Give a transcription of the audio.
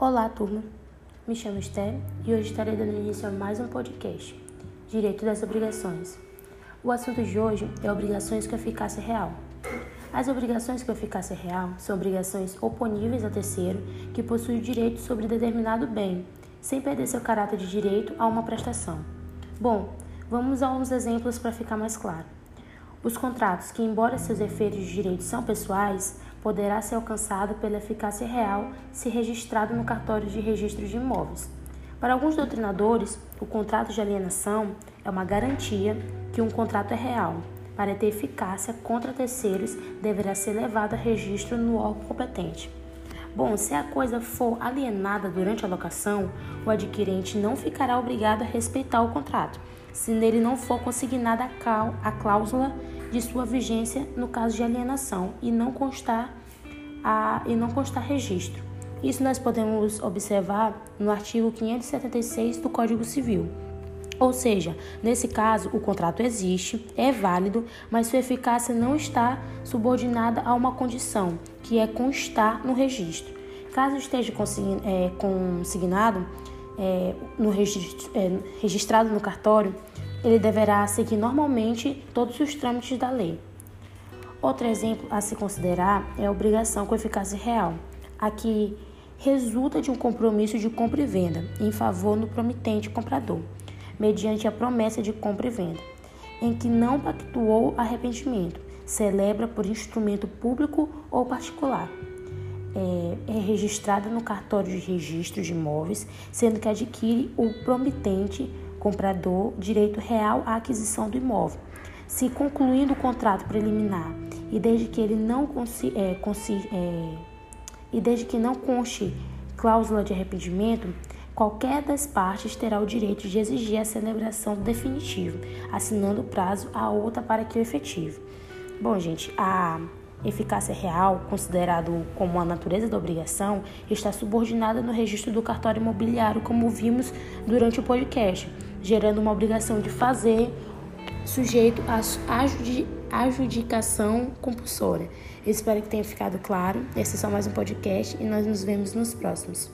Olá, turma. Me chamo Esther e hoje estarei dando início a mais um podcast, Direito das Obrigações. O assunto de hoje é obrigações com eficácia real. As obrigações com eficácia real são obrigações oponíveis a terceiro que possui direito sobre determinado bem, sem perder seu caráter de direito a uma prestação. Bom, vamos a uns exemplos para ficar mais claro. Os contratos que, embora seus efeitos de direito são pessoais, poderá ser alcançado pela eficácia real se registrado no cartório de registro de imóveis. Para alguns doutrinadores, o contrato de alienação é uma garantia que um contrato é real. Para ter eficácia contra terceiros, deverá ser levado a registro no órgão competente. Bom, se a coisa for alienada durante a locação, o adquirente não ficará obrigado a respeitar o contrato, se nele não for consignada a cláusula de sua vigência no caso de alienação e não constar, a, e não constar registro. Isso nós podemos observar no artigo 576 do Código Civil. Ou seja, nesse caso, o contrato existe, é válido, mas sua eficácia não está subordinada a uma condição, que é constar no registro. Caso esteja é, consignado é, no registro, é, registrado no cartório, ele deverá seguir normalmente todos os trâmites da lei. Outro exemplo a se considerar é a obrigação com eficácia real, a que resulta de um compromisso de compra e venda em favor do promitente comprador, mediante a promessa de compra e venda, em que não pactuou arrependimento, celebra por instrumento público ou particular. É, é registrada no cartório de registro de imóveis, sendo que adquire o promitente comprador direito real à aquisição do imóvel. Se concluindo o contrato preliminar e desde que ele não consi, é, consi, é, e desde que não conste cláusula de arrependimento, qualquer das partes terá o direito de exigir a celebração do definitivo, assinando o prazo a outra para que o efetive. Bom, gente, a eficácia real, considerado como a natureza da obrigação, está subordinada no registro do cartório imobiliário, como vimos durante o podcast gerando uma obrigação de fazer sujeito à adjudicação compulsória. espero que tenha ficado claro. Esse é só mais um podcast e nós nos vemos nos próximos.